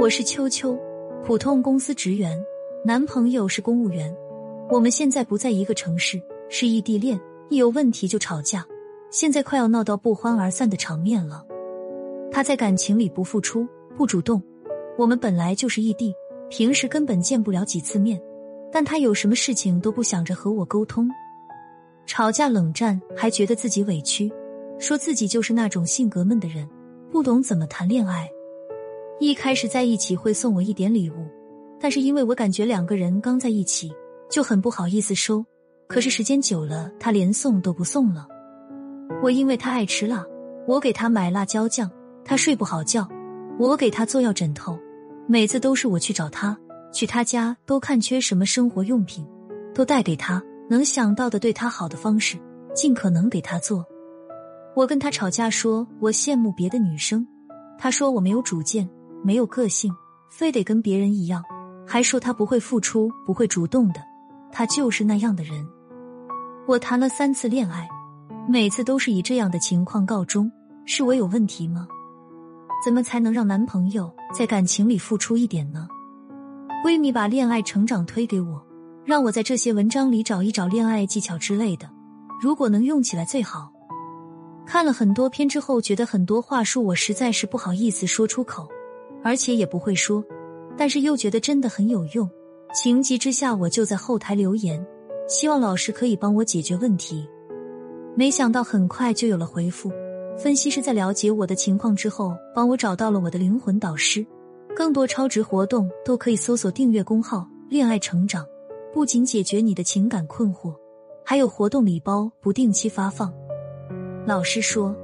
我是秋秋，普通公司职员，男朋友是公务员。我们现在不在一个城市，是异地恋，一有问题就吵架，现在快要闹到不欢而散的场面了。他在感情里不付出、不主动，我们本来就是异地，平时根本见不了几次面，但他有什么事情都不想着和我沟通，吵架冷战，还觉得自己委屈，说自己就是那种性格闷的人，不懂怎么谈恋爱。一开始在一起会送我一点礼物，但是因为我感觉两个人刚在一起。就很不好意思收，可是时间久了，他连送都不送了。我因为他爱吃辣，我给他买辣椒酱，他睡不好觉，我给他做药枕头。每次都是我去找他，去他家都看缺什么生活用品，都带给他，能想到的对他好的方式，尽可能给他做。我跟他吵架，说我羡慕别的女生，他说我没有主见，没有个性，非得跟别人一样，还说他不会付出，不会主动的。他就是那样的人。我谈了三次恋爱，每次都是以这样的情况告终。是我有问题吗？怎么才能让男朋友在感情里付出一点呢？闺蜜把恋爱成长推给我，让我在这些文章里找一找恋爱技巧之类的。如果能用起来最好。看了很多篇之后，觉得很多话术我实在是不好意思说出口，而且也不会说，但是又觉得真的很有用。情急之下，我就在后台留言，希望老师可以帮我解决问题。没想到很快就有了回复。分析师在了解我的情况之后，帮我找到了我的灵魂导师。更多超值活动都可以搜索订阅公号“恋爱成长”，不仅解决你的情感困惑，还有活动礼包不定期发放。老师说，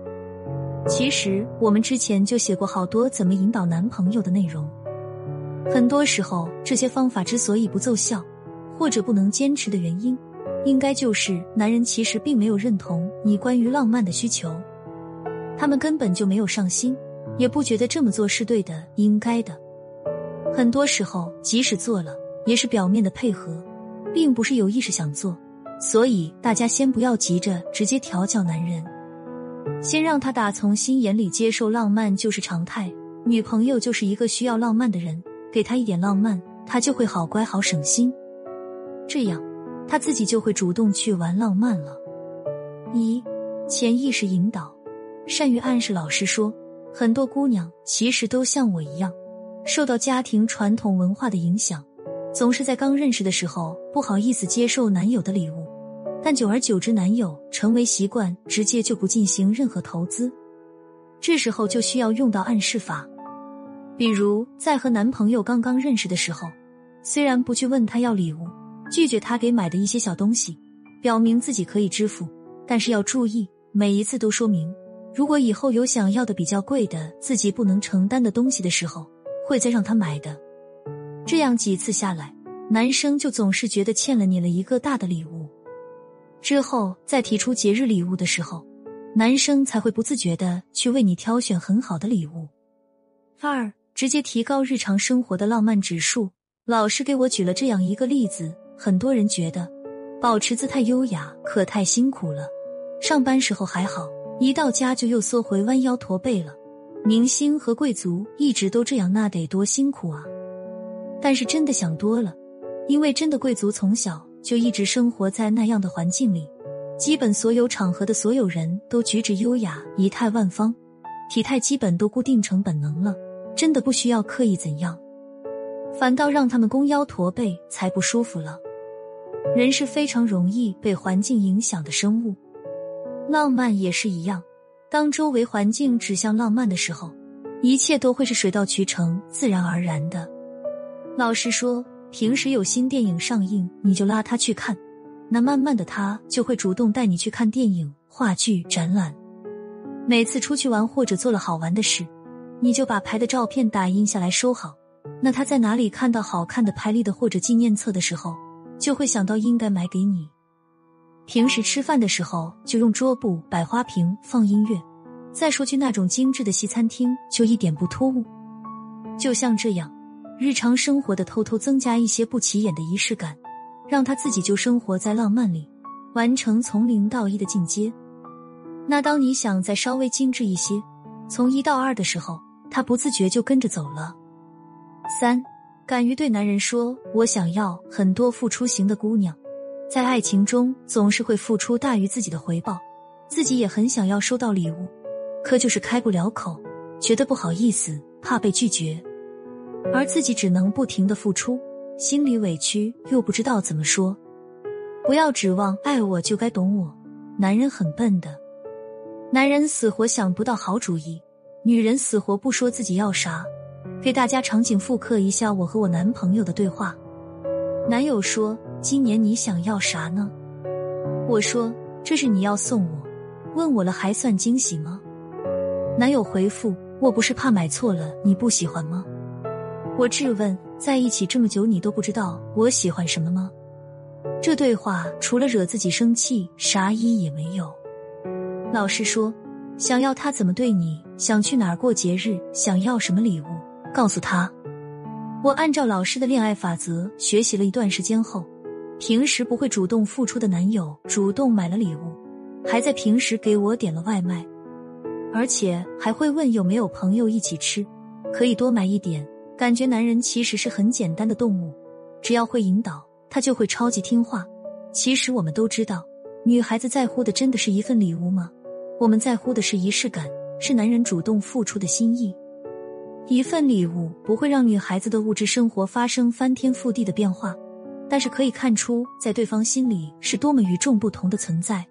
其实我们之前就写过好多怎么引导男朋友的内容。很多时候，这些方法之所以不奏效，或者不能坚持的原因，应该就是男人其实并没有认同你关于浪漫的需求，他们根本就没有上心，也不觉得这么做是对的、应该的。很多时候，即使做了，也是表面的配合，并不是有意识想做。所以，大家先不要急着直接调教男人，先让他打从心眼里接受浪漫就是常态，女朋友就是一个需要浪漫的人。给他一点浪漫，他就会好乖好省心，这样他自己就会主动去玩浪漫了。一潜意识引导，善于暗示。老师说，很多姑娘其实都像我一样，受到家庭传统文化的影响，总是在刚认识的时候不好意思接受男友的礼物，但久而久之，男友成为习惯，直接就不进行任何投资，这时候就需要用到暗示法。比如在和男朋友刚刚认识的时候，虽然不去问他要礼物，拒绝他给买的一些小东西，表明自己可以支付，但是要注意每一次都说明，如果以后有想要的比较贵的自己不能承担的东西的时候，会再让他买的。这样几次下来，男生就总是觉得欠了你了一个大的礼物，之后再提出节日礼物的时候，男生才会不自觉的去为你挑选很好的礼物。二。直接提高日常生活的浪漫指数。老师给我举了这样一个例子：很多人觉得保持姿态优雅可太辛苦了，上班时候还好，一到家就又缩回弯腰驼背了。明星和贵族一直都这样，那得多辛苦啊！但是真的想多了，因为真的贵族从小就一直生活在那样的环境里，基本所有场合的所有人都举止优雅，仪态万方，体态基本都固定成本能了。真的不需要刻意怎样，反倒让他们弓腰驼背才不舒服了。人是非常容易被环境影响的生物，浪漫也是一样。当周围环境指向浪漫的时候，一切都会是水到渠成、自然而然的。老实说，平时有新电影上映，你就拉他去看，那慢慢的他就会主动带你去看电影、话剧、展览。每次出去玩或者做了好玩的事。你就把拍的照片打印下来收好，那他在哪里看到好看的拍立得或者纪念册的时候，就会想到应该买给你。平时吃饭的时候就用桌布摆花瓶放音乐，再说去那种精致的西餐厅就一点不突兀。就像这样，日常生活的偷偷增加一些不起眼的仪式感，让他自己就生活在浪漫里，完成从零到一的进阶。那当你想再稍微精致一些。从一到二的时候，他不自觉就跟着走了。三，敢于对男人说“我想要”，很多付出型的姑娘，在爱情中总是会付出大于自己的回报，自己也很想要收到礼物，可就是开不了口，觉得不好意思，怕被拒绝，而自己只能不停的付出，心里委屈又不知道怎么说。不要指望爱我就该懂我，男人很笨的。男人死活想不到好主意，女人死活不说自己要啥。给大家场景复刻一下我和我男朋友的对话。男友说：“今年你想要啥呢？”我说：“这是你要送我，问我了还算惊喜吗？”男友回复：“我不是怕买错了你不喜欢吗？”我质问：“在一起这么久，你都不知道我喜欢什么吗？”这对话除了惹自己生气，啥意义也没有。老师说：“想要他怎么对你，想去哪儿过节日，想要什么礼物，告诉他。”我按照老师的恋爱法则学习了一段时间后，平时不会主动付出的男友主动买了礼物，还在平时给我点了外卖，而且还会问有没有朋友一起吃，可以多买一点。感觉男人其实是很简单的动物，只要会引导，他就会超级听话。其实我们都知道，女孩子在乎的真的是一份礼物吗？我们在乎的是仪式感，是男人主动付出的心意。一份礼物不会让女孩子的物质生活发生翻天覆地的变化，但是可以看出在对方心里是多么与众不同的存在。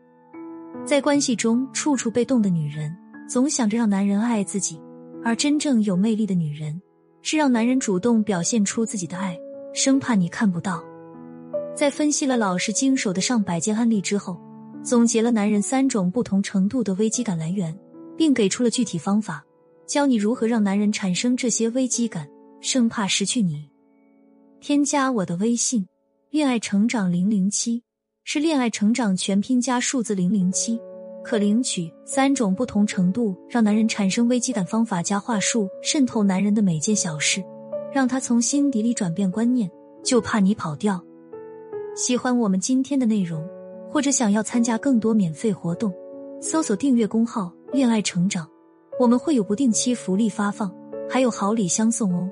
在关系中处处被动的女人，总想着让男人爱自己；而真正有魅力的女人，是让男人主动表现出自己的爱，生怕你看不到。在分析了老师经手的上百件案例之后。总结了男人三种不同程度的危机感来源，并给出了具体方法，教你如何让男人产生这些危机感，生怕失去你。添加我的微信“恋爱成长零零七”，是恋爱成长全拼加数字零零七，可领取三种不同程度让男人产生危机感方法加话术，渗透男人的每件小事，让他从心底里转变观念，就怕你跑掉。喜欢我们今天的内容。或者想要参加更多免费活动，搜索订阅公号“恋爱成长”，我们会有不定期福利发放，还有好礼相送哦。